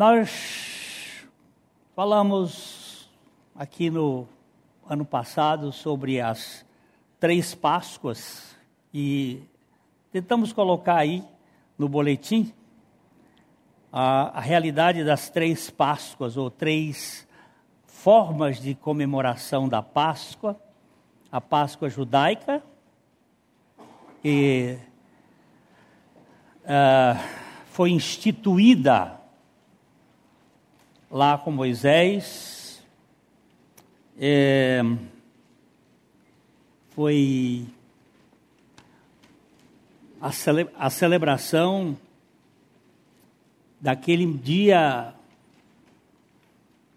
Nós falamos aqui no ano passado sobre as três Páscoas e tentamos colocar aí no boletim a, a realidade das três Páscoas ou três formas de comemoração da Páscoa: a Páscoa judaica, e uh, foi instituída lá com Moisés, é, foi a, cele, a celebração daquele dia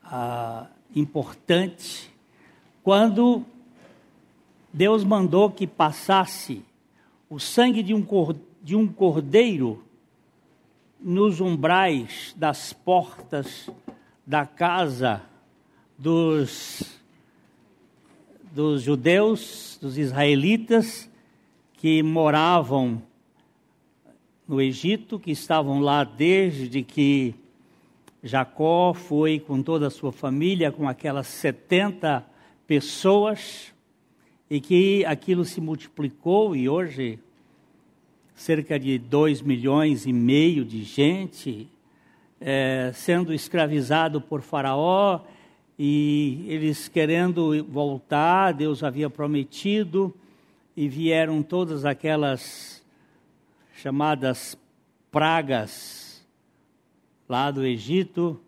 ah, importante, quando Deus mandou que passasse o sangue de um, de um cordeiro nos umbrais das portas da casa dos, dos judeus, dos israelitas que moravam no Egito, que estavam lá desde que Jacó foi com toda a sua família, com aquelas 70 pessoas, e que aquilo se multiplicou e hoje cerca de 2 milhões e meio de gente é, sendo escravizado por Faraó e eles querendo voltar, Deus havia prometido, e vieram todas aquelas chamadas pragas lá do Egito,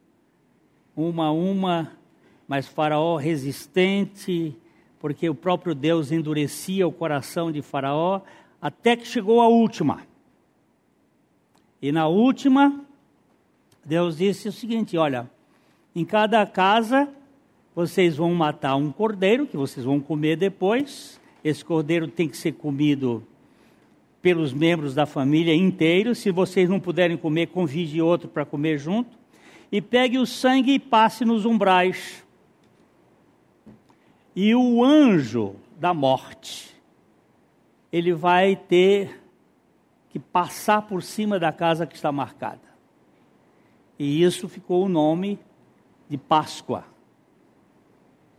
uma a uma, mas Faraó resistente, porque o próprio Deus endurecia o coração de Faraó, até que chegou a última. E na última, Deus disse o seguinte: olha, em cada casa vocês vão matar um cordeiro que vocês vão comer depois. Esse cordeiro tem que ser comido pelos membros da família inteiro. Se vocês não puderem comer, convide outro para comer junto. E pegue o sangue e passe nos umbrais. E o anjo da morte, ele vai ter que passar por cima da casa que está marcada. E isso ficou o nome de Páscoa.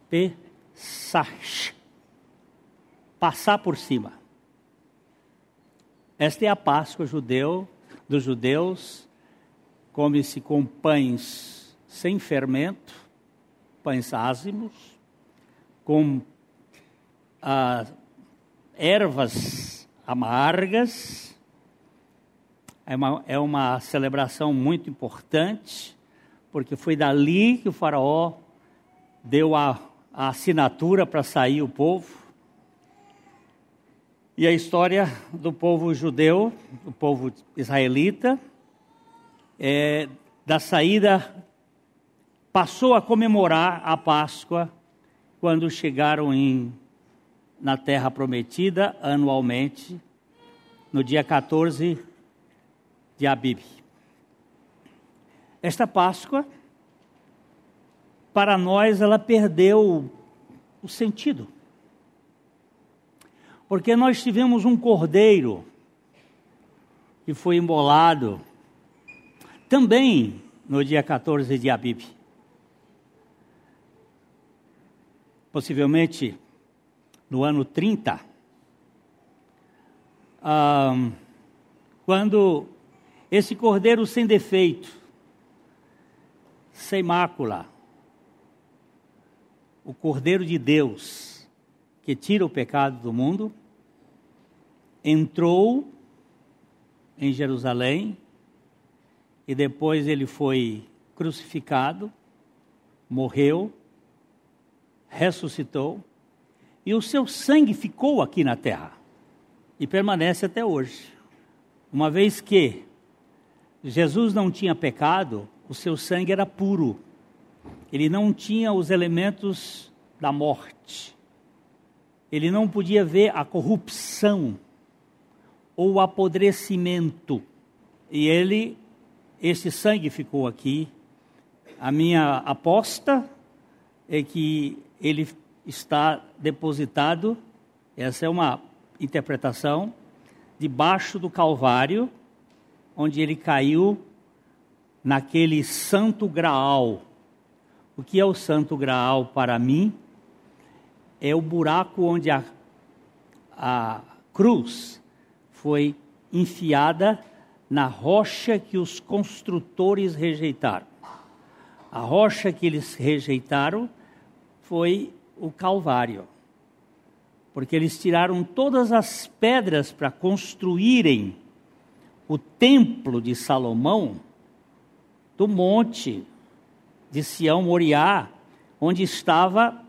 Pesach. Passar por cima. Esta é a Páscoa judeu, dos judeus. Come-se com pães sem fermento, pães ázimos, com ah, ervas amargas, é uma, é uma celebração muito importante, porque foi dali que o Faraó deu a, a assinatura para sair o povo. E a história do povo judeu, do povo israelita, é, da saída, passou a comemorar a Páscoa quando chegaram em, na Terra Prometida anualmente, no dia 14 de Abib. Esta Páscoa, para nós, ela perdeu o sentido. Porque nós tivemos um cordeiro que foi embolado também no dia 14 de Abib. Possivelmente no ano 30, um, quando esse cordeiro sem defeito, sem mácula, o cordeiro de Deus, que tira o pecado do mundo, entrou em Jerusalém e depois ele foi crucificado, morreu, ressuscitou e o seu sangue ficou aqui na terra e permanece até hoje. Uma vez que Jesus não tinha pecado, o seu sangue era puro. Ele não tinha os elementos da morte. Ele não podia ver a corrupção ou o apodrecimento. E ele, esse sangue ficou aqui. A minha aposta é que ele está depositado, essa é uma interpretação, debaixo do Calvário onde ele caiu naquele santo graal. O que é o santo graal para mim? É o buraco onde a, a cruz foi enfiada na rocha que os construtores rejeitaram. A rocha que eles rejeitaram foi o Calvário. Porque eles tiraram todas as pedras para construírem o templo de Salomão do monte de Sião Moriá, onde estava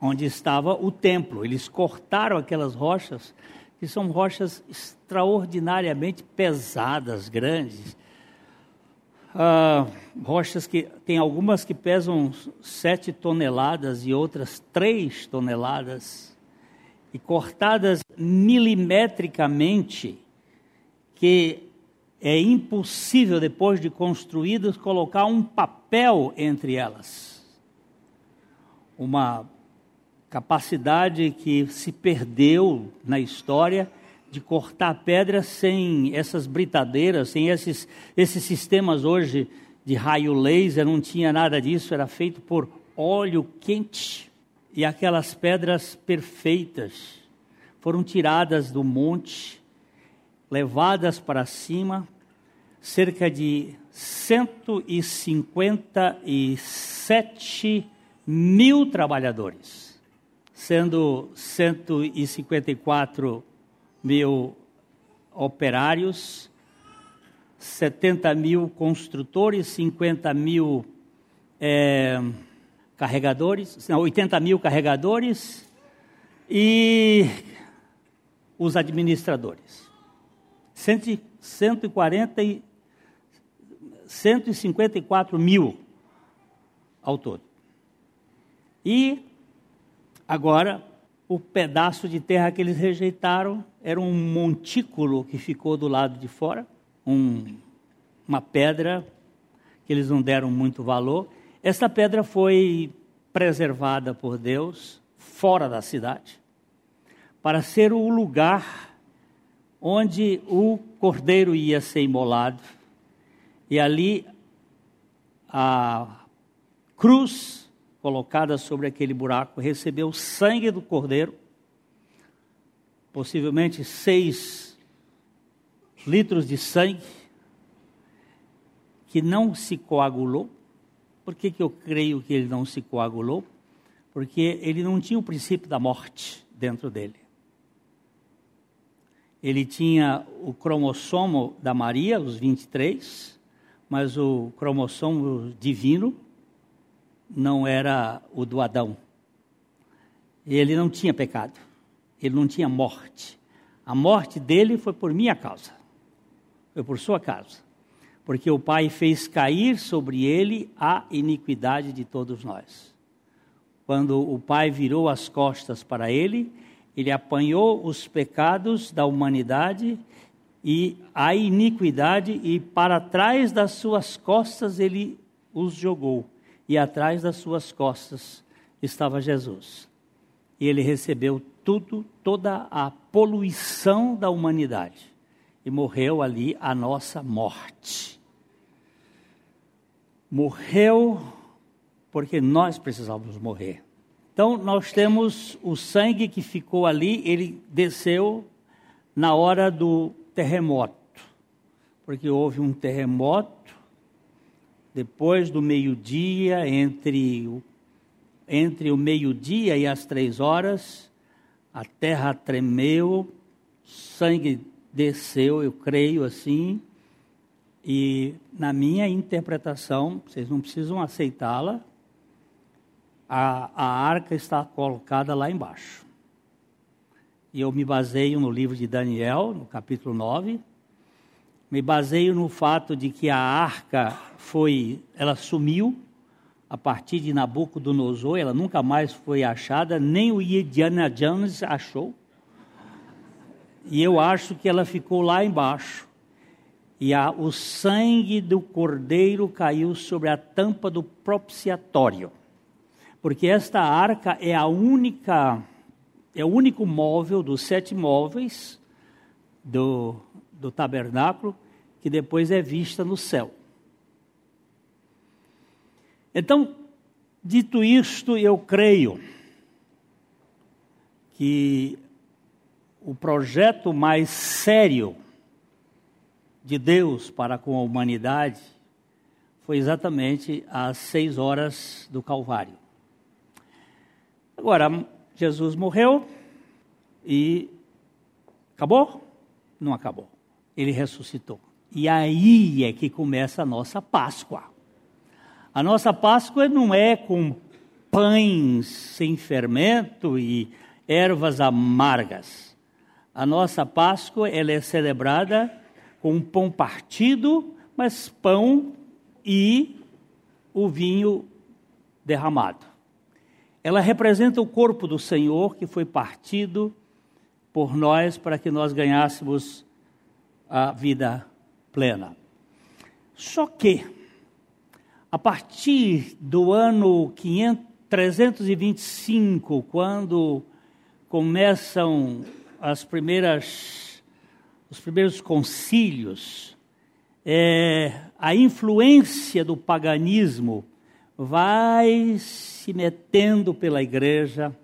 onde estava o templo. Eles cortaram aquelas rochas, que são rochas extraordinariamente pesadas, grandes. Ah, rochas que tem algumas que pesam sete toneladas e outras três toneladas, e cortadas milimetricamente, que é impossível, depois de construídas, colocar um papel entre elas. Uma capacidade que se perdeu na história de cortar pedra sem essas britadeiras, sem esses, esses sistemas hoje de raio laser, não tinha nada disso, era feito por óleo quente. E aquelas pedras perfeitas foram tiradas do monte, levadas para cima, cerca de 157 mil trabalhadores, sendo 154 mil operários, 70 mil construtores, 50 mil é, carregadores, não, 80 mil carregadores e os administradores. 140 e 154 mil ao todo. E agora, o pedaço de terra que eles rejeitaram era um montículo que ficou do lado de fora, um, uma pedra que eles não deram muito valor. Essa pedra foi preservada por Deus fora da cidade, para ser o lugar onde o cordeiro ia ser imolado e ali a cruz colocada sobre aquele buraco recebeu o sangue do cordeiro, possivelmente seis litros de sangue, que não se coagulou. Por que, que eu creio que ele não se coagulou? Porque ele não tinha o princípio da morte dentro dele. Ele tinha o cromossomo da Maria, os 23, mas o cromossomo divino não era o do Adão. Ele não tinha pecado, ele não tinha morte. A morte dele foi por minha causa, foi por sua causa, porque o Pai fez cair sobre ele a iniquidade de todos nós. Quando o Pai virou as costas para ele, ele apanhou os pecados da humanidade e a iniquidade, e para trás das suas costas ele os jogou, e atrás das suas costas estava Jesus. E ele recebeu tudo, toda a poluição da humanidade, e morreu ali a nossa morte. Morreu porque nós precisávamos morrer. Então, nós temos o sangue que ficou ali, ele desceu na hora do terremoto, porque houve um terremoto depois do meio-dia, entre o, entre o meio-dia e as três horas, a terra tremeu, sangue desceu, eu creio assim, e na minha interpretação, vocês não precisam aceitá-la, a, a arca está colocada lá embaixo e eu me baseio no livro de Daniel, no capítulo 9. Me baseio no fato de que a arca foi, ela sumiu a partir de Nabucodonosor, ela nunca mais foi achada, nem o Indiana Jones achou. E eu acho que ela ficou lá embaixo. E a, o sangue do cordeiro caiu sobre a tampa do propiciatório. Porque esta arca é a única é o único móvel dos sete móveis do, do tabernáculo que depois é vista no céu. Então, dito isto, eu creio que o projeto mais sério de Deus para com a humanidade foi exatamente às seis horas do Calvário. Agora, Jesus morreu e acabou? Não acabou. Ele ressuscitou. E aí é que começa a nossa Páscoa. A nossa Páscoa não é com pães sem fermento e ervas amargas. A nossa Páscoa ela é celebrada com pão partido, mas pão e o vinho derramado. Ela representa o corpo do Senhor que foi partido por nós para que nós ganhássemos a vida plena. Só que, a partir do ano 500, 325, quando começam as primeiras, os primeiros concílios, é, a influência do paganismo vai se metendo pela igreja,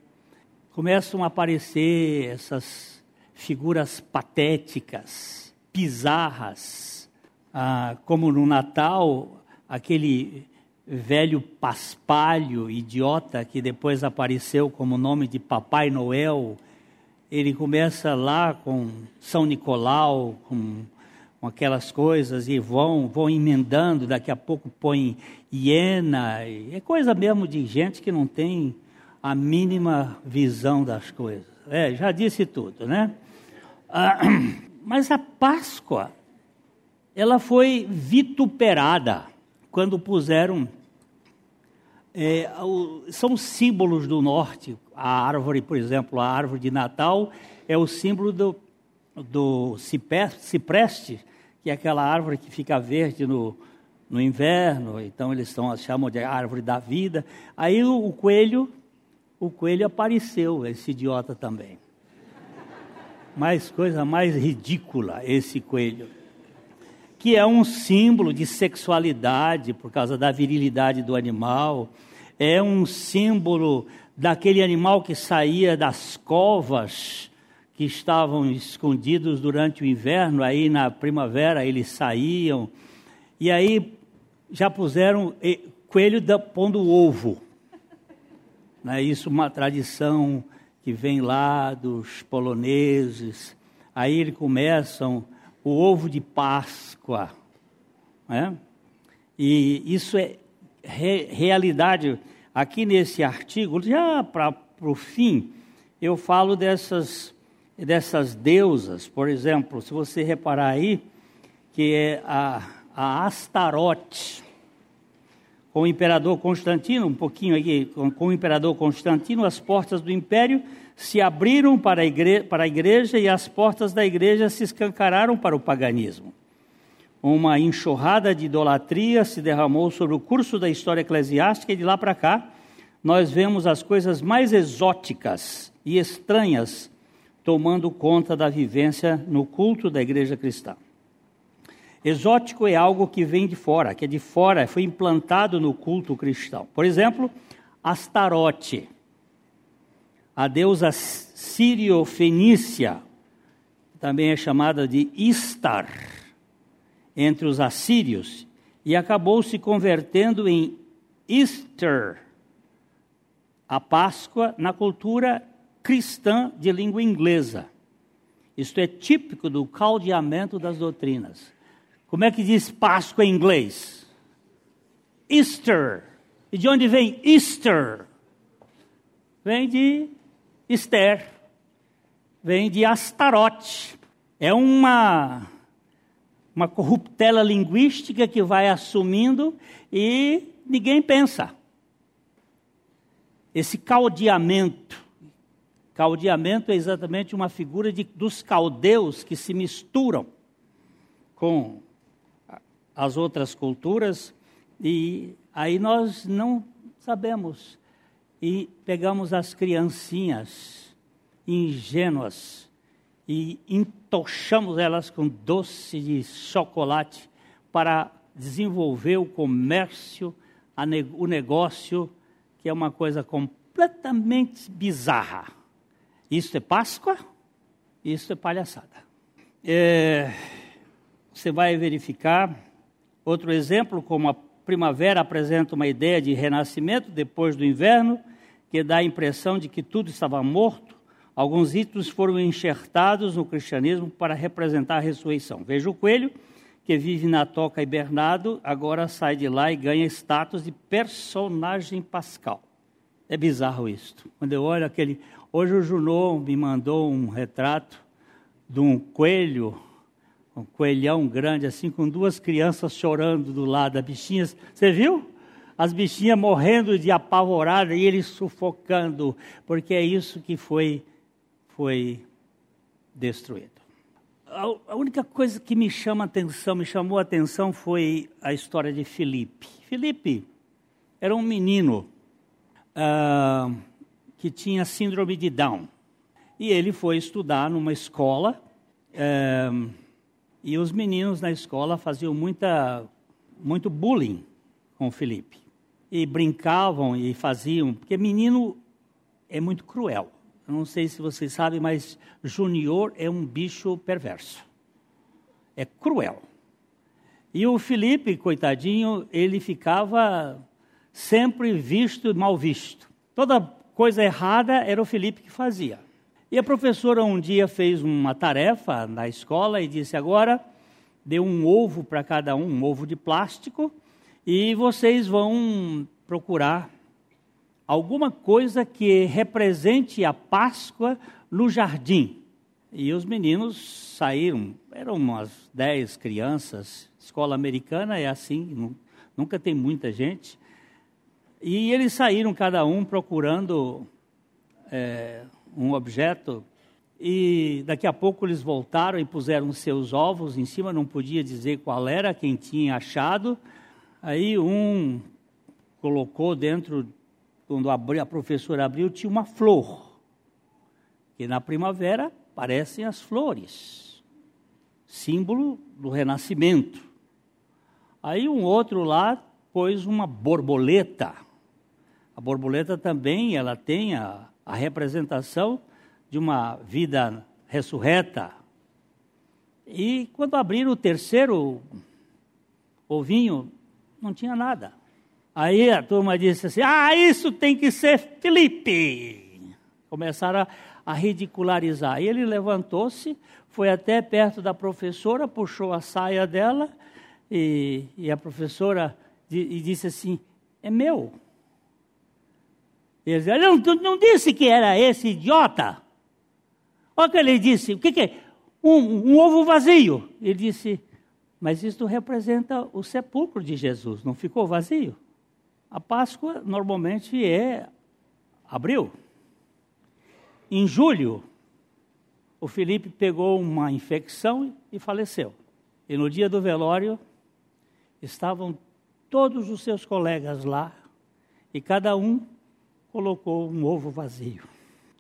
começam a aparecer essas figuras patéticas, bizarras, ah, como no Natal, aquele velho paspalho, idiota, que depois apareceu como nome de Papai Noel. Ele começa lá com São Nicolau, com, com aquelas coisas, e vão, vão emendando, daqui a pouco põe hiena. É coisa mesmo de gente que não tem a mínima visão das coisas. É, já disse tudo, né? Ah, mas a Páscoa, ela foi vituperada quando puseram é, são símbolos do norte. A árvore, por exemplo, a árvore de Natal é o símbolo do, do cipreste, que é aquela árvore que fica verde no, no inverno. Então eles chamam de árvore da vida. Aí o, o coelho, o coelho apareceu, esse idiota também. Mais coisa mais ridícula esse coelho que é um símbolo de sexualidade por causa da virilidade do animal, é um símbolo daquele animal que saía das covas que estavam escondidos durante o inverno, aí na primavera eles saíam, e aí já puseram coelho pondo ovo. Não é isso uma tradição que vem lá dos poloneses. Aí eles começam o ovo de Páscoa. Né? E isso é re, realidade. Aqui nesse artigo, já para o fim, eu falo dessas, dessas deusas. Por exemplo, se você reparar aí, que é a, a Astarote. Com o imperador Constantino, um pouquinho aqui, com, com o imperador Constantino, as portas do império se abriram para a, igreja, para a igreja e as portas da igreja se escancararam para o paganismo. Uma enxurrada de idolatria se derramou sobre o curso da história eclesiástica e de lá para cá nós vemos as coisas mais exóticas e estranhas tomando conta da vivência no culto da igreja cristã. Exótico é algo que vem de fora, que é de fora, foi implantado no culto cristão. Por exemplo, Astarote a deusa sírio-fenícia, também é chamada de Istar, entre os assírios, e acabou se convertendo em Easter, a Páscoa, na cultura cristã de língua inglesa. Isto é típico do caldeamento das doutrinas. Como é que diz Páscoa em inglês? Easter. E de onde vem Easter? Vem de Esther vem de Astarote. É uma, uma corruptela linguística que vai assumindo e ninguém pensa. Esse caldeamento. Caldeamento é exatamente uma figura de, dos caldeus que se misturam com as outras culturas e aí nós não sabemos e pegamos as criancinhas ingênuas e entochamos elas com doce de chocolate para desenvolver o comércio, o negócio, que é uma coisa completamente bizarra. Isso é Páscoa, isso é palhaçada. É, você vai verificar outro exemplo, como a primavera apresenta uma ideia de renascimento depois do inverno, que dá a impressão de que tudo estava morto. Alguns itens foram enxertados no cristianismo para representar a ressurreição. Veja o coelho, que vive na toca hibernado, agora sai de lá e ganha status de personagem pascal. É bizarro isto. Quando eu olho aquele. Hoje o Junot me mandou um retrato de um coelho um coelhão grande, assim, com duas crianças chorando do lado, as bichinhas. Você viu? As bichinhas morrendo de apavorada e ele sufocando, porque é isso que foi, foi destruído. A única coisa que me chama atenção, me chamou a atenção, foi a história de Felipe. Felipe era um menino uh, que tinha síndrome de Down. E ele foi estudar numa escola. Uh, e os meninos na escola faziam muita, muito bullying com o Felipe. E brincavam e faziam, porque menino é muito cruel. Eu não sei se vocês sabem, mas Júnior é um bicho perverso. É cruel. E o Felipe, coitadinho, ele ficava sempre visto e mal visto. Toda coisa errada era o Felipe que fazia. E a professora um dia fez uma tarefa na escola e disse: agora deu um ovo para cada um, um ovo de plástico, e vocês vão procurar alguma coisa que represente a Páscoa no jardim. E os meninos saíram, eram umas dez crianças, escola americana é assim, nunca tem muita gente. E eles saíram cada um procurando é, um objeto e daqui a pouco eles voltaram e puseram seus ovos em cima, não podia dizer qual era, quem tinha achado. Aí um colocou dentro, quando a professora abriu, tinha uma flor. Que na primavera parecem as flores, símbolo do renascimento. Aí um outro lá pôs uma borboleta. A borboleta também, ela tem a, a representação de uma vida ressurreta. E quando abriram o terceiro ovinho, não tinha nada. Aí a turma disse assim: Ah, isso tem que ser Felipe. Começaram a, a ridicularizar. E ele levantou-se, foi até perto da professora, puxou a saia dela, e, e a professora e disse assim: É meu. Ele disse, não, não disse que era esse idiota? Olha o que ele disse: o que, que é? Um, um ovo vazio. Ele disse: mas isto representa o sepulcro de Jesus, não ficou vazio? A Páscoa normalmente é abril. Em julho, o Felipe pegou uma infecção e faleceu. E no dia do velório, estavam todos os seus colegas lá, e cada um colocou um ovo vazio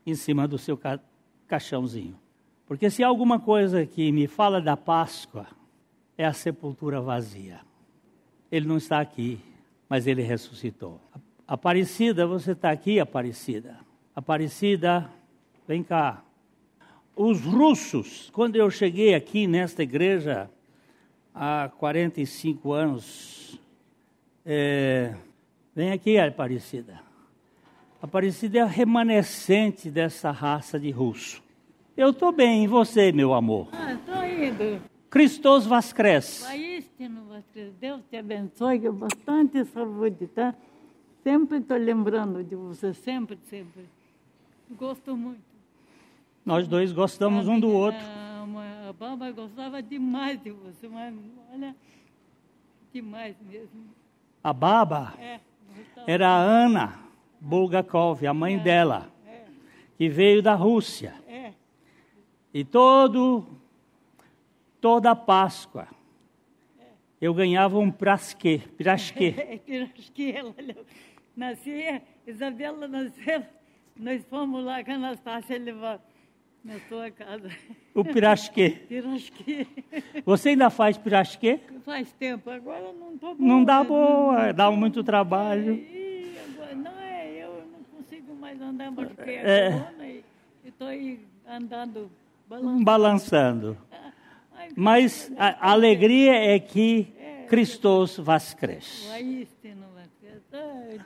em cima do seu caixãozinho. Porque se há alguma coisa que me fala da Páscoa, é a sepultura vazia. Ele não está aqui, mas ele ressuscitou. Aparecida, você está aqui, Aparecida. Aparecida, vem cá. Os russos, quando eu cheguei aqui nesta igreja, há 45 anos, é, vem aqui, Aparecida. Aparecida é remanescente dessa raça de russo. Eu estou bem, e você, meu amor? Ah, estou indo. Cristos Vascres. Deus te abençoe, com bastante saúde, tá? Sempre estou lembrando de você, sempre, sempre. Gosto muito. Nós dois gostamos um do outro. A, a Baba gostava demais de você, mas olha, demais mesmo. A Baba é, era a Ana. Bulgakov, a mãe é, dela, é. que veio da Rússia. É. E todo, toda a Páscoa, eu ganhava um prasque, pirasque. pirasque, ela nascia, Isabela nasceu, nós fomos lá com a Anastácia levar Na sua casa. O pirasquê. Pirasquê. Você ainda faz pirasquê? Faz tempo, agora não estou boa. Não dá né? boa, dá muito trabalho. Ih, agora, não é, consigo mais andar porque é, É. e estou aí andando, balançando. Balançando. Mas a a alegria é que Cristos vas cresce.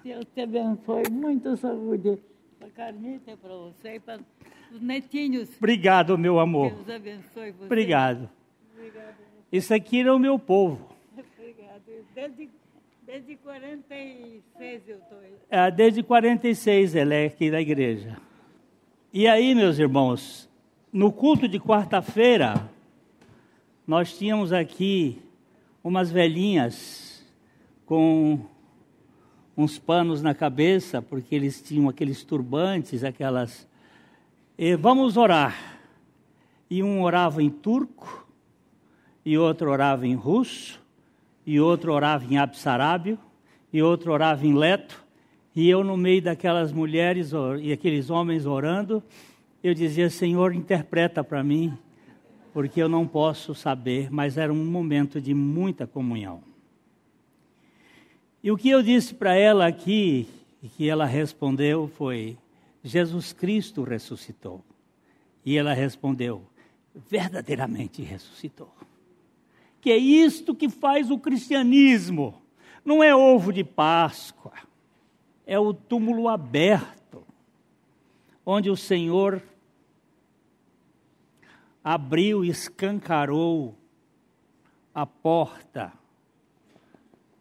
Deus te abençoe. Muita saúde para Carmita, e para você e para os netinhos. Obrigado, meu amor. Deus abençoe você. Obrigado. Obrigado. Isso aqui é o meu povo. Obrigado. Desde, desde 46 eu estou aí. É, Desde 46 ele é aqui da igreja. E aí, meus irmãos, no culto de quarta-feira, nós tínhamos aqui umas velhinhas com uns panos na cabeça, porque eles tinham aqueles turbantes, aquelas. E vamos orar. E um orava em turco, e outro orava em russo, e outro orava em absarábio, e outro orava em leto, e eu no meio daquelas mulheres e aqueles homens orando, eu dizia, Senhor, interpreta para mim, porque eu não posso saber, mas era um momento de muita comunhão. E o que eu disse para ela aqui, e que ela respondeu foi: Jesus Cristo ressuscitou. E ela respondeu: verdadeiramente ressuscitou. Que é isto que faz o cristianismo. Não é ovo de Páscoa, é o túmulo aberto, onde o Senhor abriu escancarou a porta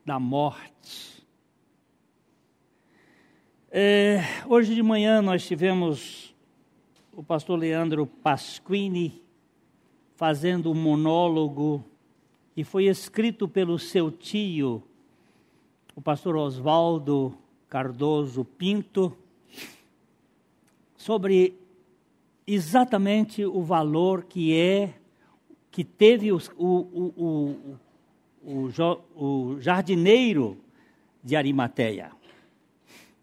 da morte. É, hoje de manhã nós tivemos o pastor Leandro Pasquini fazendo um monólogo que foi escrito pelo seu tio, o pastor Oswaldo Cardoso Pinto, sobre exatamente o valor que é que teve o, o, o, o jardineiro de Arimateia.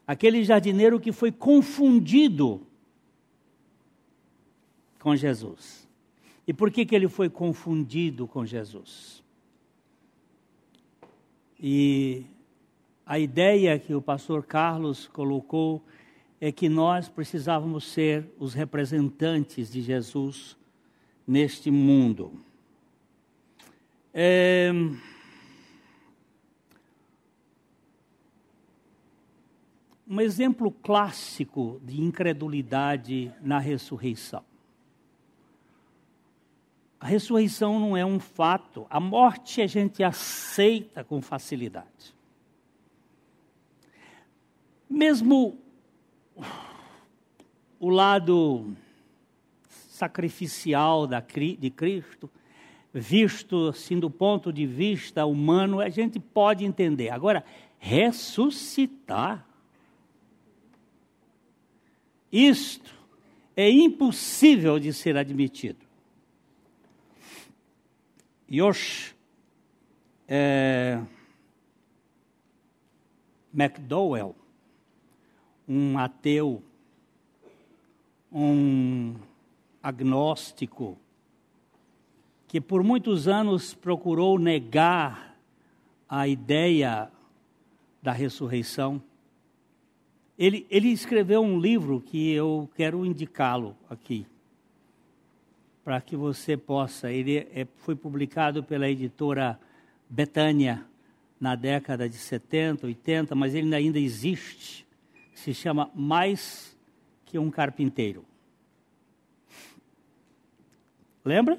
Aquele jardineiro que foi confundido com Jesus. E por que, que ele foi confundido com Jesus? E a ideia que o pastor Carlos colocou é que nós precisávamos ser os representantes de Jesus neste mundo. É, Um exemplo clássico de incredulidade na ressurreição. A ressurreição não é um fato, a morte a gente aceita com facilidade. Mesmo o lado sacrificial de Cristo, visto assim do ponto de vista humano, a gente pode entender. Agora, ressuscitar, isto é impossível de ser admitido. Josh eh, McDowell, um ateu, um agnóstico, que por muitos anos procurou negar a ideia da ressurreição. Ele, ele escreveu um livro que eu quero indicá-lo aqui, para que você possa. Ele é, foi publicado pela editora Betânia na década de 70, 80, mas ele ainda existe. Se chama Mais que um Carpinteiro. Lembra?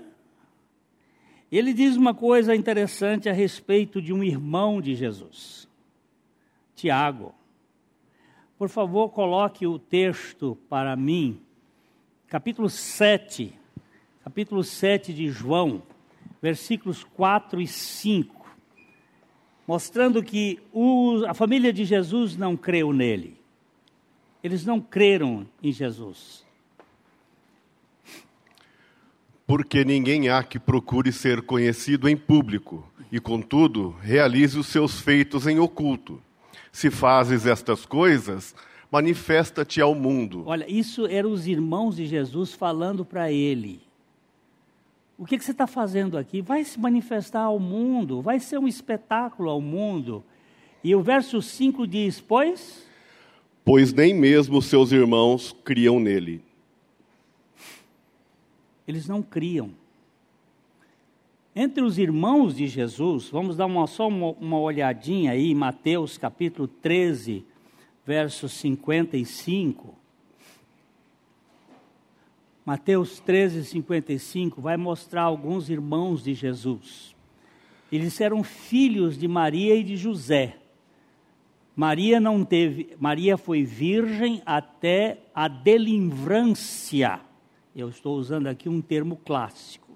Ele diz uma coisa interessante a respeito de um irmão de Jesus, Tiago. Por favor, coloque o texto para mim, capítulo 7, capítulo 7 de João, versículos 4 e 5, mostrando que o- a família de Jesus não creu nele. Eles não creram em Jesus. Porque ninguém há que procure ser conhecido em público, e contudo realize os seus feitos em oculto. Se fazes estas coisas, manifesta-te ao mundo. Olha, isso eram os irmãos de Jesus falando para ele. O que, que você está fazendo aqui? Vai se manifestar ao mundo, vai ser um espetáculo ao mundo. E o verso 5 diz: Pois. Pois nem mesmo seus irmãos criam nele. Eles não criam. Entre os irmãos de Jesus, vamos dar uma, só uma, uma olhadinha aí, Mateus capítulo 13, verso 55. Mateus 13, 55 vai mostrar alguns irmãos de Jesus. Eles eram filhos de Maria e de José. Maria não teve, Maria foi virgem até a delivrância. Eu estou usando aqui um termo clássico.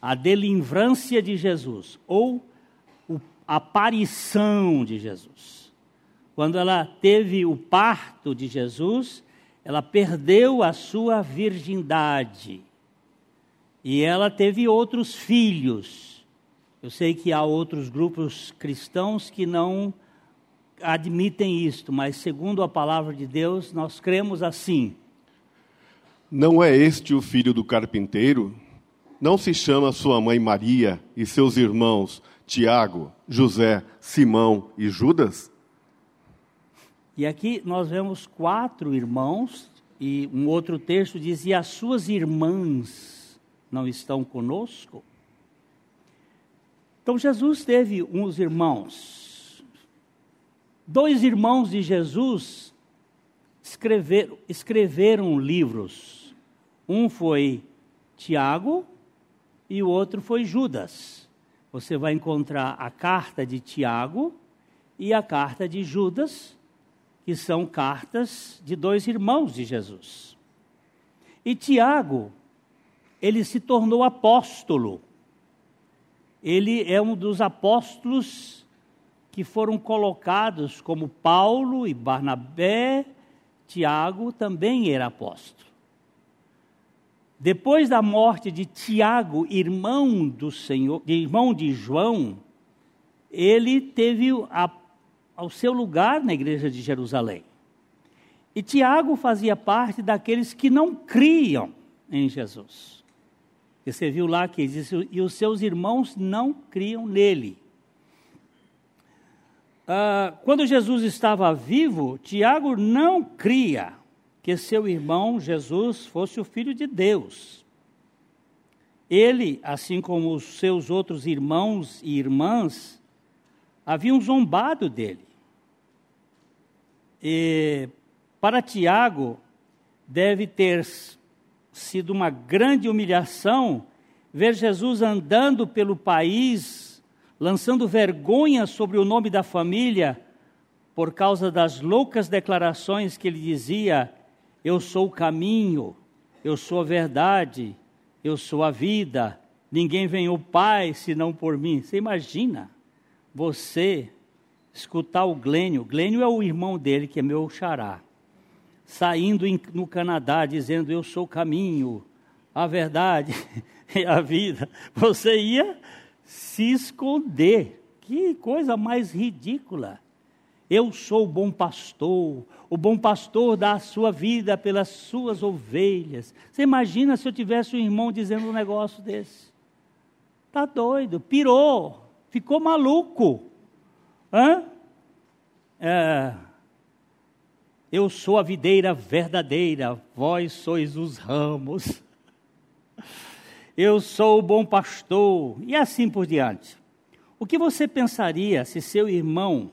A delivrância de Jesus ou a aparição de Jesus. Quando ela teve o parto de Jesus, ela perdeu a sua virgindade. E ela teve outros filhos. Eu sei que há outros grupos cristãos que não admitem isto, mas segundo a palavra de Deus, nós cremos assim. Não é este o filho do carpinteiro? Não se chama sua mãe Maria e seus irmãos Tiago, José, Simão e Judas? E aqui nós vemos quatro irmãos, e um outro texto diz: E as suas irmãs não estão conosco? Então Jesus teve uns irmãos. Dois irmãos de Jesus escrever, escreveram livros. Um foi Tiago e o outro foi Judas. Você vai encontrar a carta de Tiago e a carta de Judas que são cartas de dois irmãos de Jesus. E Tiago, ele se tornou apóstolo. Ele é um dos apóstolos que foram colocados como Paulo e Barnabé, Tiago também era apóstolo. Depois da morte de Tiago, irmão do Senhor, irmão de João, ele teve a ao seu lugar na igreja de Jerusalém. E Tiago fazia parte daqueles que não criam em Jesus. E você viu lá que diz, e os seus irmãos não criam nele. Ah, quando Jesus estava vivo, Tiago não cria que seu irmão Jesus fosse o filho de Deus. Ele, assim como os seus outros irmãos e irmãs, haviam zombado dele. E para Tiago, deve ter sido uma grande humilhação ver Jesus andando pelo país, lançando vergonha sobre o nome da família, por causa das loucas declarações que ele dizia: Eu sou o caminho, eu sou a verdade, eu sou a vida, ninguém vem ao Pai senão por mim. Você imagina você escutar o Glênio. Glênio é o irmão dele, que é meu xará. Saindo em, no Canadá, dizendo: Eu sou o caminho, a verdade e a vida. Você ia se esconder. Que coisa mais ridícula. Eu sou o bom pastor, o bom pastor dá a sua vida pelas suas ovelhas. Você imagina se eu tivesse um irmão dizendo um negócio desse? Tá doido, pirou, ficou maluco. Hã? É, eu sou a videira verdadeira, vós sois os ramos. Eu sou o bom pastor, e assim por diante. O que você pensaria se seu irmão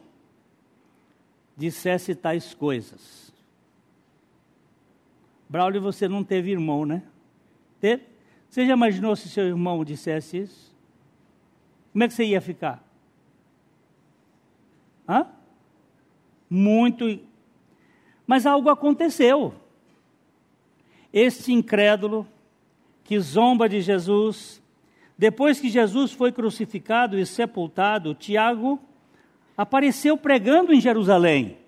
dissesse tais coisas? Braulio, você não teve irmão, né? Teve? Você já imaginou se seu irmão dissesse isso? Como é que você ia ficar? Hã? Muito. Mas algo aconteceu. Este incrédulo que zomba de Jesus, depois que Jesus foi crucificado e sepultado, Tiago apareceu pregando em Jerusalém.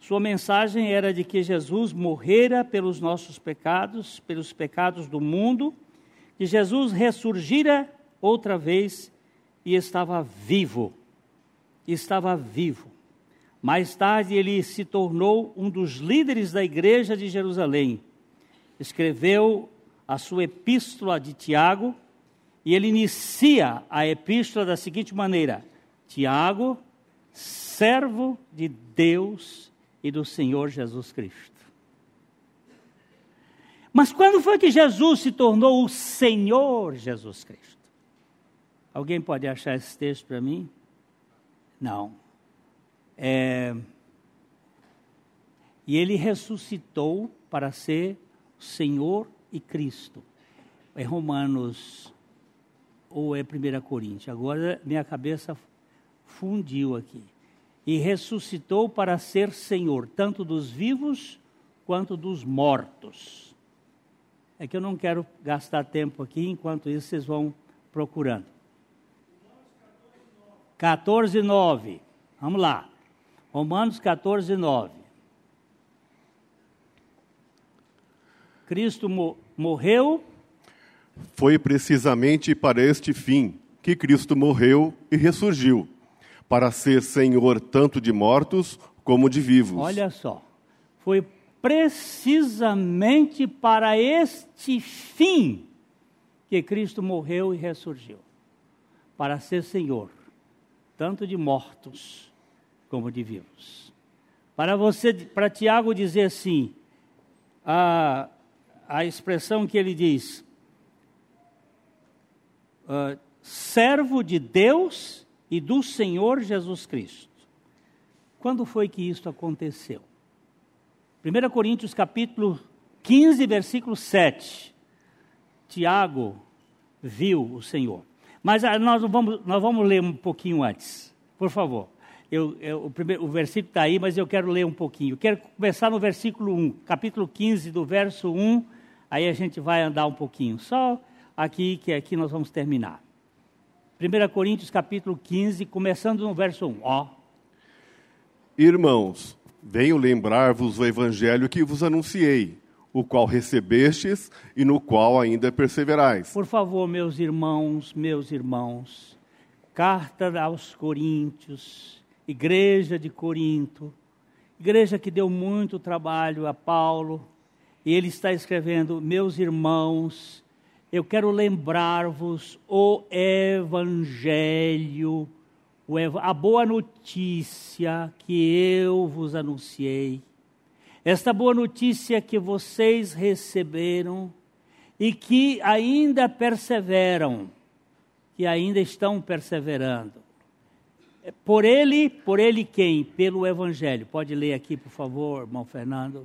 Sua mensagem era de que Jesus morrera pelos nossos pecados, pelos pecados do mundo, que Jesus ressurgira outra vez e estava vivo estava vivo. Mais tarde, ele se tornou um dos líderes da igreja de Jerusalém. Escreveu a sua epístola de Tiago, e ele inicia a epístola da seguinte maneira: Tiago, servo de Deus e do Senhor Jesus Cristo. Mas quando foi que Jesus se tornou o Senhor Jesus Cristo? Alguém pode achar esse texto para mim? Não. É... E ele ressuscitou para ser Senhor e Cristo. É Romanos ou é 1 Coríntios? Agora minha cabeça fundiu aqui. E ressuscitou para ser Senhor, tanto dos vivos quanto dos mortos. É que eu não quero gastar tempo aqui, enquanto isso vocês vão procurando. 14, 9. Vamos lá. Romanos 14, 9. Cristo mo morreu. Foi precisamente para este fim que Cristo morreu e ressurgiu para ser Senhor tanto de mortos como de vivos. Olha só. Foi precisamente para este fim que Cristo morreu e ressurgiu para ser Senhor tanto de mortos como de vivos. Para você, para Tiago dizer assim, a, a expressão que ele diz, uh, servo de Deus e do Senhor Jesus Cristo. Quando foi que isso aconteceu? 1 Coríntios capítulo 15, versículo 7. Tiago viu o Senhor. Mas ah, nós vamos, nós vamos ler um pouquinho antes, por favor. Eu, eu, o, primeiro, o versículo está aí, mas eu quero ler um pouquinho. quero começar no versículo 1, capítulo 15, do verso 1, aí a gente vai andar um pouquinho. Só aqui, que aqui nós vamos terminar. 1 Coríntios, capítulo 15, começando no verso 1. Ó. Irmãos, venho lembrar-vos o evangelho que vos anunciei, o qual recebestes e no qual ainda perseverais. Por favor, meus irmãos, meus irmãos, carta aos Coríntios, igreja de Corinto, igreja que deu muito trabalho a Paulo, e ele está escrevendo: Meus irmãos, eu quero lembrar-vos o Evangelho, a boa notícia que eu vos anunciei. Esta boa notícia que vocês receberam e que ainda perseveram, que ainda estão perseverando. Por ele, por ele quem? Pelo Evangelho. Pode ler aqui, por favor, irmão Fernando.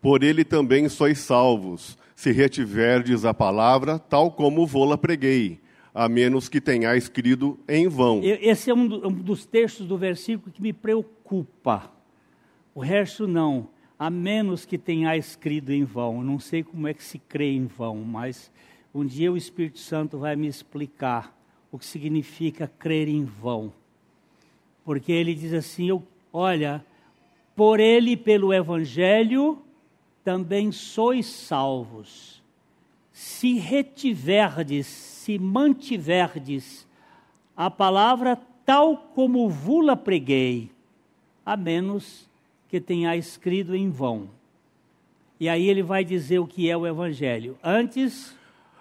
Por ele também sois salvos, se retiverdes a palavra, tal como vô-la preguei, a menos que tenhais crido em vão. Esse é um, dos textos do versículo que me preocupa. O resto não. A menos que tenhais crido em vão. Eu não sei como é que se crê em vão, mas um dia o Espírito Santo vai me explicar o que significa crer em vão porque ele diz assim: eu, olha, por ele, pelo Evangelho, também sois salvos, se retiverdes, se mantiverdes a palavra tal como vula preguei, a menos que tenha escrito em vão. E aí ele vai dizer o que é o Evangelho. Antes.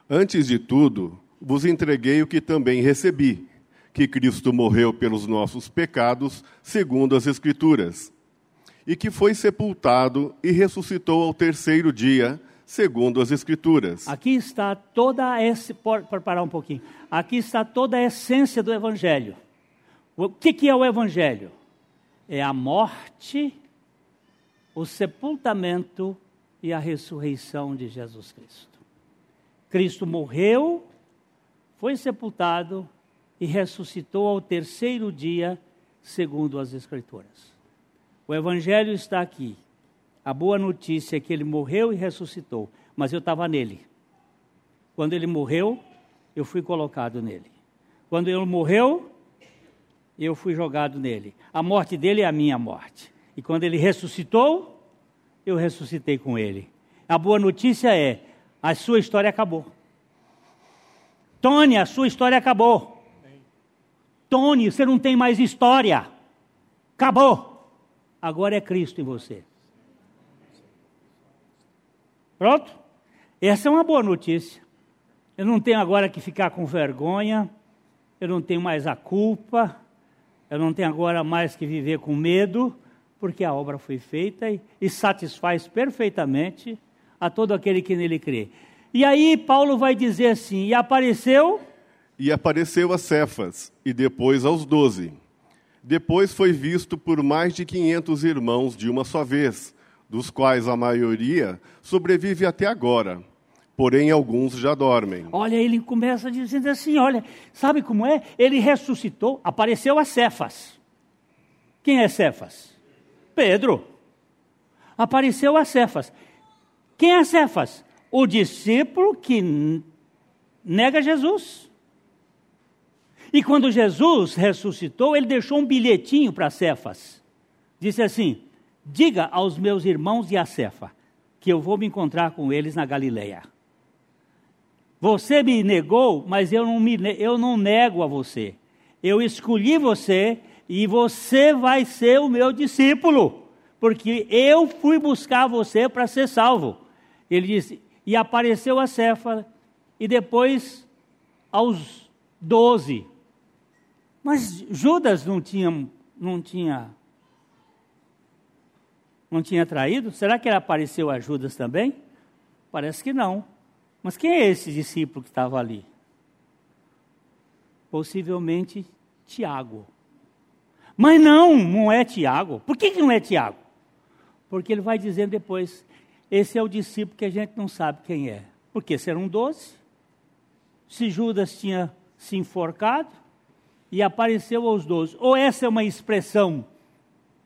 Antes de tudo, vos entreguei o que também recebi que Cristo morreu pelos nossos pecados, segundo as Escrituras, e que foi sepultado e ressuscitou ao terceiro dia, segundo as Escrituras. Aqui está toda essa. Pode parar um pouquinho. Aqui está toda a essência do Evangelho. O que, que é o Evangelho? É a morte, o sepultamento e a ressurreição de Jesus Cristo. Cristo morreu, foi sepultado e ressuscitou ao terceiro dia, segundo as Escrituras. O Evangelho está aqui. A boa notícia é que ele morreu e ressuscitou, mas eu estava nele. Quando ele morreu, eu fui colocado nele. Quando ele morreu, eu fui jogado nele. A morte dele é a minha morte. E quando ele ressuscitou, eu ressuscitei com ele. A boa notícia é: a sua história acabou. Tony, a sua história acabou. Tony, você não tem mais história. Acabou. agora é Cristo em você. Pronto? Essa é uma boa notícia. Eu não tenho agora que ficar com vergonha, eu não tenho mais a culpa, eu não tenho agora mais que viver com medo, porque a obra foi feita e, e satisfaz perfeitamente a todo aquele que nele crê. E aí Paulo vai dizer assim: e apareceu. E apareceu a Cefas, e depois aos doze. Depois foi visto por mais de quinhentos irmãos de uma só vez, dos quais a maioria sobrevive até agora. Porém, alguns já dormem. Olha, ele começa dizendo assim: olha, sabe como é? Ele ressuscitou, apareceu a Cefas. Quem é Cefas? Pedro. Apareceu a Cefas. Quem é Cefas? O discípulo que nega Jesus. E quando Jesus ressuscitou, ele deixou um bilhetinho para Cefas. Disse assim: Diga aos meus irmãos de a Cefa que eu vou me encontrar com eles na Galileia. Você me negou, mas eu não, me, eu não nego a você. Eu escolhi você e você vai ser o meu discípulo, porque eu fui buscar você para ser salvo. Ele disse: e apareceu a Céfala, e depois aos doze. Mas Judas não tinha, não tinha, não tinha traído? Será que ele apareceu a Judas também? Parece que não. Mas quem é esse discípulo que estava ali? Possivelmente Tiago. Mas não, não é Tiago. Por que, que não é Tiago? Porque ele vai dizendo depois: esse é o discípulo que a gente não sabe quem é. Porque serão doze. Se Judas tinha se enforcado e apareceu aos doze. Ou essa é uma expressão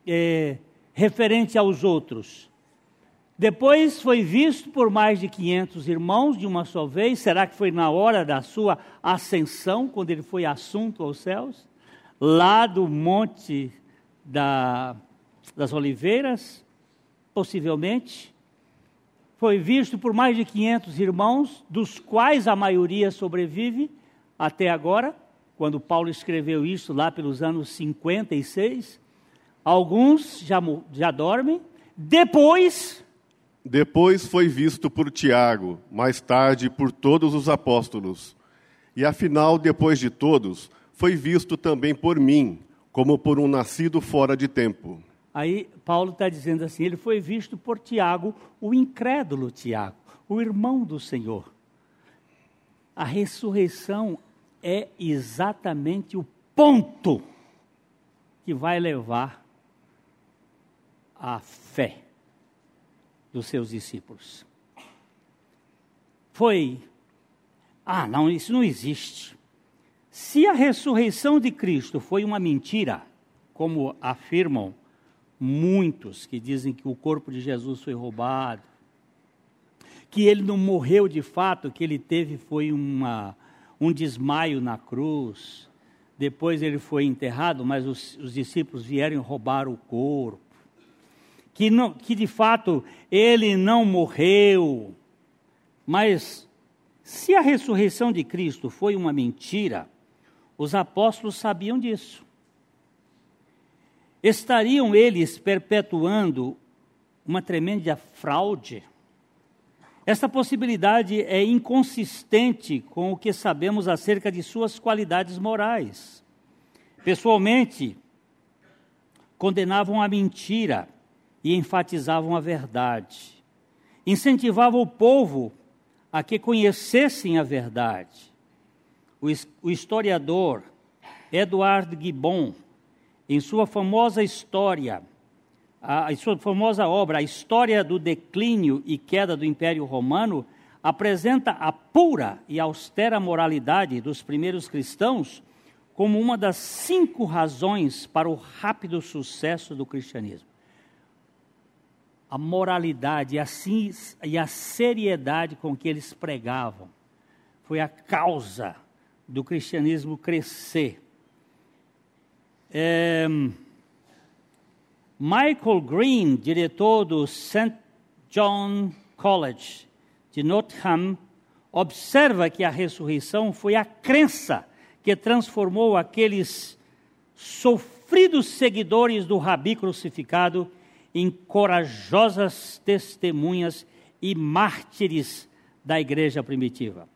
é, referente aos outros. Depois foi visto por mais de 500 irmãos de uma só vez. Será que foi na hora da sua ascensão, quando ele foi assunto aos céus? Lá do Monte da, das Oliveiras? Possivelmente foi visto por mais de 500 irmãos, dos quais a maioria sobrevive até agora, quando Paulo escreveu isso lá pelos anos 56. Alguns já, já dormem. Depois. Depois foi visto por Tiago, mais tarde por todos os apóstolos. E afinal, depois de todos, foi visto também por mim, como por um nascido fora de tempo. Aí Paulo está dizendo assim: ele foi visto por Tiago, o incrédulo Tiago, o irmão do Senhor. A ressurreição é exatamente o ponto que vai levar à fé dos seus discípulos. Foi, ah, não, isso não existe. Se a ressurreição de Cristo foi uma mentira, como afirmam muitos que dizem que o corpo de Jesus foi roubado, que ele não morreu de fato, que ele teve foi uma, um desmaio na cruz, depois ele foi enterrado, mas os, os discípulos vieram roubar o corpo, que, não, que de fato ele não morreu, mas se a ressurreição de Cristo foi uma mentira, os apóstolos sabiam disso estariam eles perpetuando uma tremenda fraude? Esta possibilidade é inconsistente com o que sabemos acerca de suas qualidades morais. Pessoalmente, condenavam a mentira e enfatizavam a verdade. Incentivavam o povo a que conhecessem a verdade. O historiador Edward Gibbon em sua famosa história, em sua famosa obra, A História do Declínio e Queda do Império Romano, apresenta a pura e austera moralidade dos primeiros cristãos como uma das cinco razões para o rápido sucesso do cristianismo. A moralidade e a seriedade com que eles pregavam foi a causa do cristianismo crescer é, Michael Green, diretor do St. John College de Nottingham, observa que a ressurreição foi a crença que transformou aqueles sofridos seguidores do Rabi crucificado em corajosas testemunhas e mártires da igreja primitiva.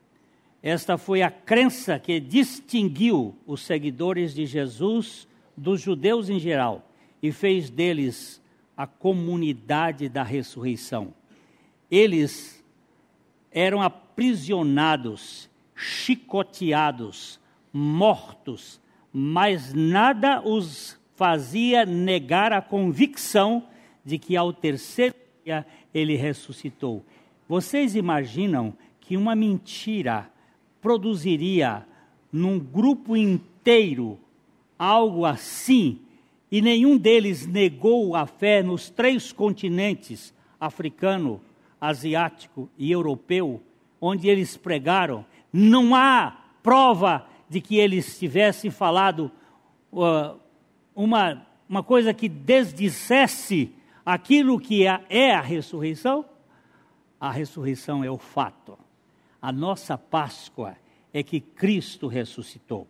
Esta foi a crença que distinguiu os seguidores de Jesus dos judeus em geral e fez deles a comunidade da ressurreição. Eles eram aprisionados, chicoteados, mortos, mas nada os fazia negar a convicção de que ao terceiro dia ele ressuscitou. Vocês imaginam que uma mentira produziria num grupo inteiro algo assim e nenhum deles negou a fé nos três continentes africano, asiático e europeu, onde eles pregaram, não há prova de que eles tivessem falado uh, uma, uma coisa que desdissesse aquilo que é, é a ressurreição? A ressurreição é o fato. A nossa Páscoa é que Cristo ressuscitou.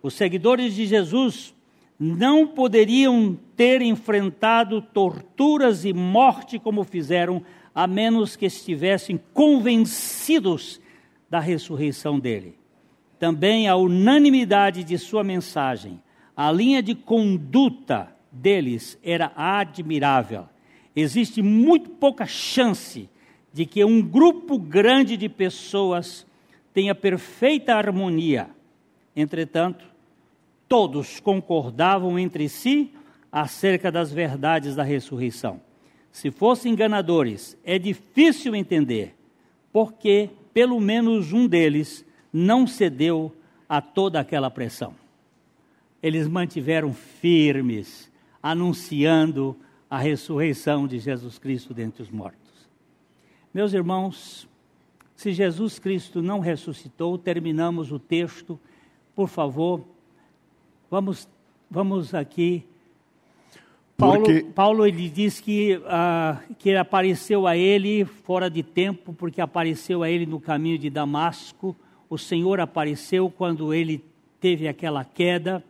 Os seguidores de Jesus não poderiam ter enfrentado torturas e morte como fizeram, a menos que estivessem convencidos da ressurreição dele. Também a unanimidade de sua mensagem, a linha de conduta deles era admirável. Existe muito pouca chance de que um grupo grande de pessoas tenha perfeita harmonia. Entretanto, todos concordavam entre si acerca das verdades da ressurreição. Se fossem enganadores, é difícil entender porque pelo menos um deles não cedeu a toda aquela pressão. Eles mantiveram firmes anunciando a ressurreição de Jesus Cristo dentre os mortos. Meus irmãos, se Jesus Cristo não ressuscitou, terminamos o texto. Por favor, vamos, vamos aqui. Paulo, porque... Paulo ele diz que, uh, que apareceu a ele fora de tempo, porque apareceu a ele no caminho de Damasco. O Senhor apareceu quando ele teve aquela queda.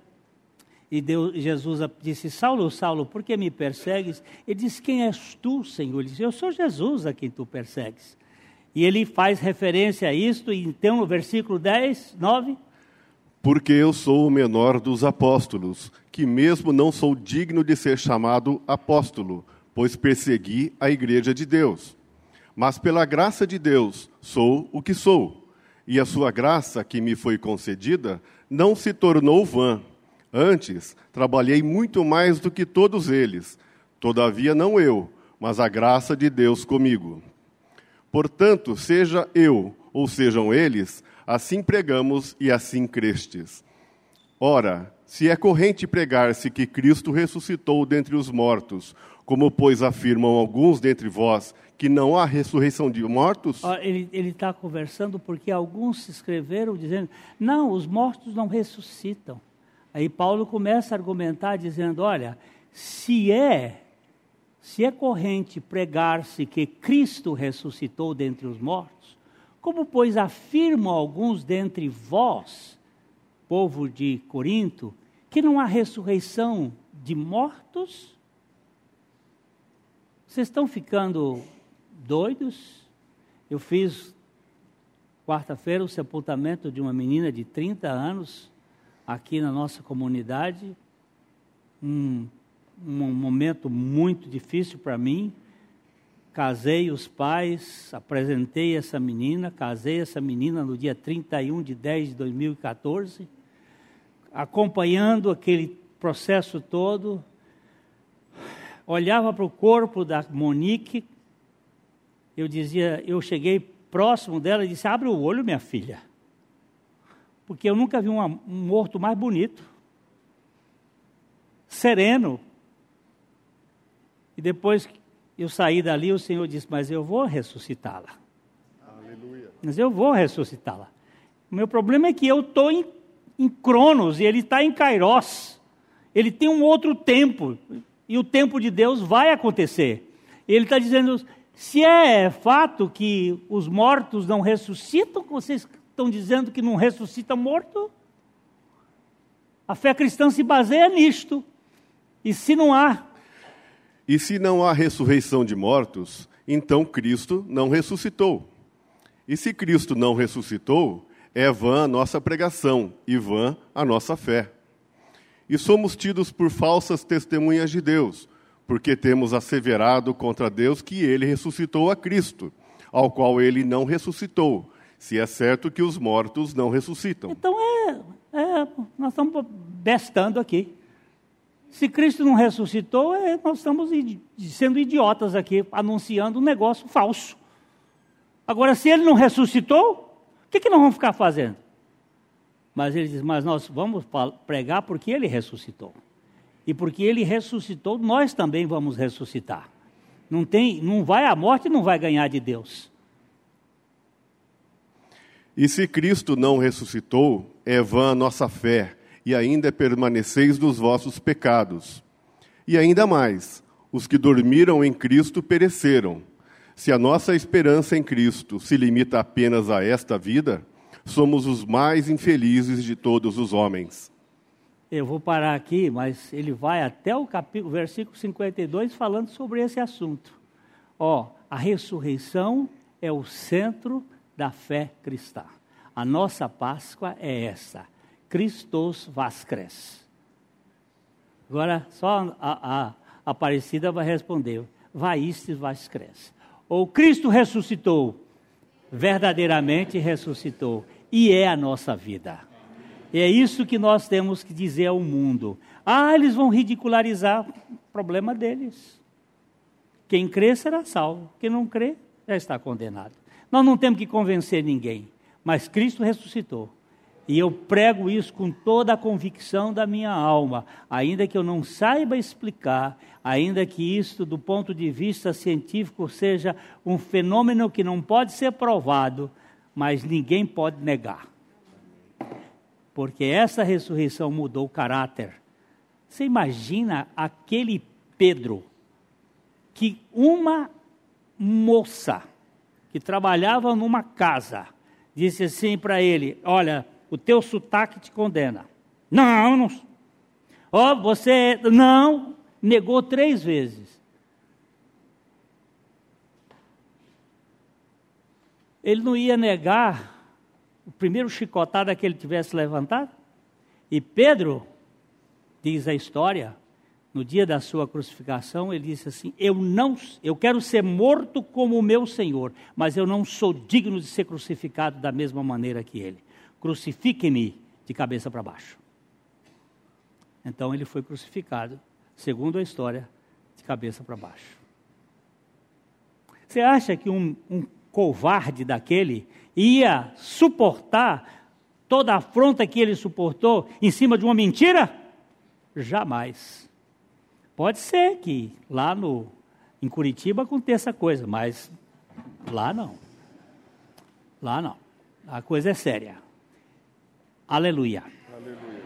E Deus, Jesus disse: Saulo, Saulo, por que me persegues? Ele disse: Quem és tu, Senhor? Ele disse: Eu sou Jesus a quem tu persegues. E ele faz referência a isto, então no versículo 10, 9. Porque eu sou o menor dos apóstolos, que mesmo não sou digno de ser chamado apóstolo, pois persegui a igreja de Deus. Mas pela graça de Deus sou o que sou, e a sua graça que me foi concedida não se tornou vã Antes, trabalhei muito mais do que todos eles. Todavia, não eu, mas a graça de Deus comigo. Portanto, seja eu ou sejam eles, assim pregamos e assim crestes. Ora, se é corrente pregar-se que Cristo ressuscitou dentre os mortos, como pois afirmam alguns dentre vós que não há ressurreição de mortos? Ele está conversando porque alguns se escreveram dizendo: não, os mortos não ressuscitam. Aí Paulo começa a argumentar dizendo: olha, se é se é corrente pregar-se que Cristo ressuscitou dentre os mortos, como pois afirmam alguns dentre vós, povo de Corinto, que não há ressurreição de mortos? Vocês estão ficando doidos? Eu fiz quarta-feira o sepultamento de uma menina de 30 anos aqui na nossa comunidade, um, um momento muito difícil para mim. Casei os pais, apresentei essa menina, casei essa menina no dia 31 de 10 de 2014, acompanhando aquele processo todo, olhava para o corpo da Monique, eu dizia, eu cheguei próximo dela e disse: Abre o olho, minha filha porque eu nunca vi um morto mais bonito, sereno. E depois que eu saí dali, o Senhor disse: Mas eu vou ressuscitá-la. Mas eu vou ressuscitá-la. O meu problema é que eu estou em, em Cronos e ele está em Kairos. Ele tem um outro tempo. E o tempo de Deus vai acontecer. Ele está dizendo: se é fato que os mortos não ressuscitam, vocês estão dizendo que não ressuscita morto? A fé cristã se baseia nisto. E se não há? E se não há ressurreição de mortos, então Cristo não ressuscitou. E se Cristo não ressuscitou, é vã a nossa pregação e vã a nossa fé. E somos tidos por falsas testemunhas de Deus, porque temos asseverado contra Deus que ele ressuscitou a Cristo, ao qual ele não ressuscitou, se é certo que os mortos não ressuscitam. Então é, é nós estamos bestando aqui. Se Cristo não ressuscitou, é, nós estamos sendo idiotas aqui, anunciando um negócio falso. Agora, se ele não ressuscitou, o que, que nós vamos ficar fazendo? Mas ele diz: Mas nós vamos pregar porque ele ressuscitou. E porque ele ressuscitou, nós também vamos ressuscitar. Não tem, não vai a morte, não vai ganhar de Deus. E se Cristo não ressuscitou, é vã a nossa fé, e ainda permaneceis nos vossos pecados. E ainda mais, os que dormiram em Cristo pereceram. Se a nossa esperança em Cristo se limita apenas a esta vida, somos os mais infelizes de todos os homens. Eu vou parar aqui, mas ele vai até o capítulo, versículo 52 falando sobre esse assunto. Ó, a ressurreição é o centro da fé cristã. A nossa Páscoa é essa. Christos Vascres. Agora, só a, a, Aparecida vai responder. Vaístes Vascres. Ou Cristo ressuscitou. Verdadeiramente ressuscitou. E é a nossa vida. E é isso que nós temos que dizer ao mundo. Ah, eles vão ridicularizar. Problema deles. Quem crê será salvo. Quem não crê já está condenado. Nós não temos que convencer ninguém. Mas Cristo ressuscitou. E eu prego isso com toda a convicção da minha alma, ainda que eu não saiba explicar, ainda que isso, do ponto de vista científico, seja um fenômeno que não pode ser provado, mas ninguém pode negar. Porque essa ressurreição mudou o caráter. Você imagina aquele Pedro, que uma moça que trabalhava numa casa, disse assim para ele: Olha, o teu sotaque te condena. Não, não. Ó, oh, você não negou três vezes. Ele não ia negar o primeiro chicotada que ele tivesse levantado? E Pedro, diz a história, no dia da sua crucificação, ele disse assim: Eu não, eu quero ser morto como o meu Senhor, mas eu não sou digno de ser crucificado da mesma maneira que ele crucifique-me de cabeça para baixo. Então ele foi crucificado, segundo a história, de cabeça para baixo. Você acha que um, um covarde daquele ia suportar toda a afronta que ele suportou em cima de uma mentira? Jamais. Pode ser que lá no, em Curitiba aconteça coisa, mas lá não. Lá não. A coisa é séria. Aleluia. Aleluia.